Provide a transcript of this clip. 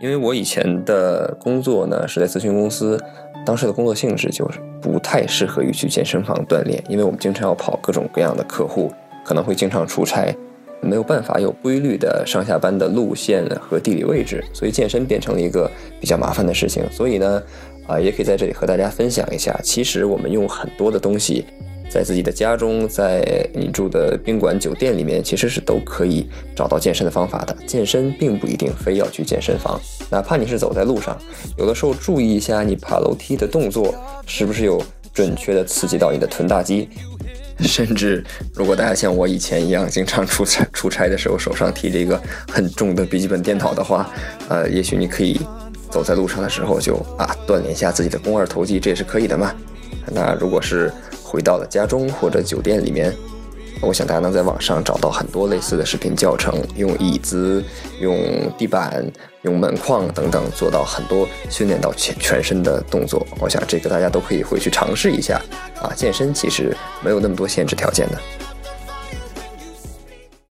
因为我以前的工作呢是在咨询公司，当时的工作性质就是不太适合于去健身房锻炼，因为我们经常要跑各种各样的客户，可能会经常出差，没有办法有规律的上下班的路线和地理位置，所以健身变成了一个比较麻烦的事情。所以呢，啊，也可以在这里和大家分享一下，其实我们用很多的东西。在自己的家中，在你住的宾馆、酒店里面，其实是都可以找到健身的方法的。健身并不一定非要去健身房，哪怕你是走在路上，有的时候注意一下你爬楼梯的动作，是不是有准确的刺激到你的臀大肌。甚至，如果大家像我以前一样，经常出差出差的时候手上提着一个很重的笔记本电脑的话，呃，也许你可以走在路上的时候就啊锻炼一下自己的肱二头肌，这也是可以的嘛。那如果是回到了家中或者酒店里面，我想大家能在网上找到很多类似的视频教程，用椅子、用地板、用门框等等，做到很多训练到全全身的动作。我想这个大家都可以回去尝试一下啊！健身其实没有那么多限制条件的。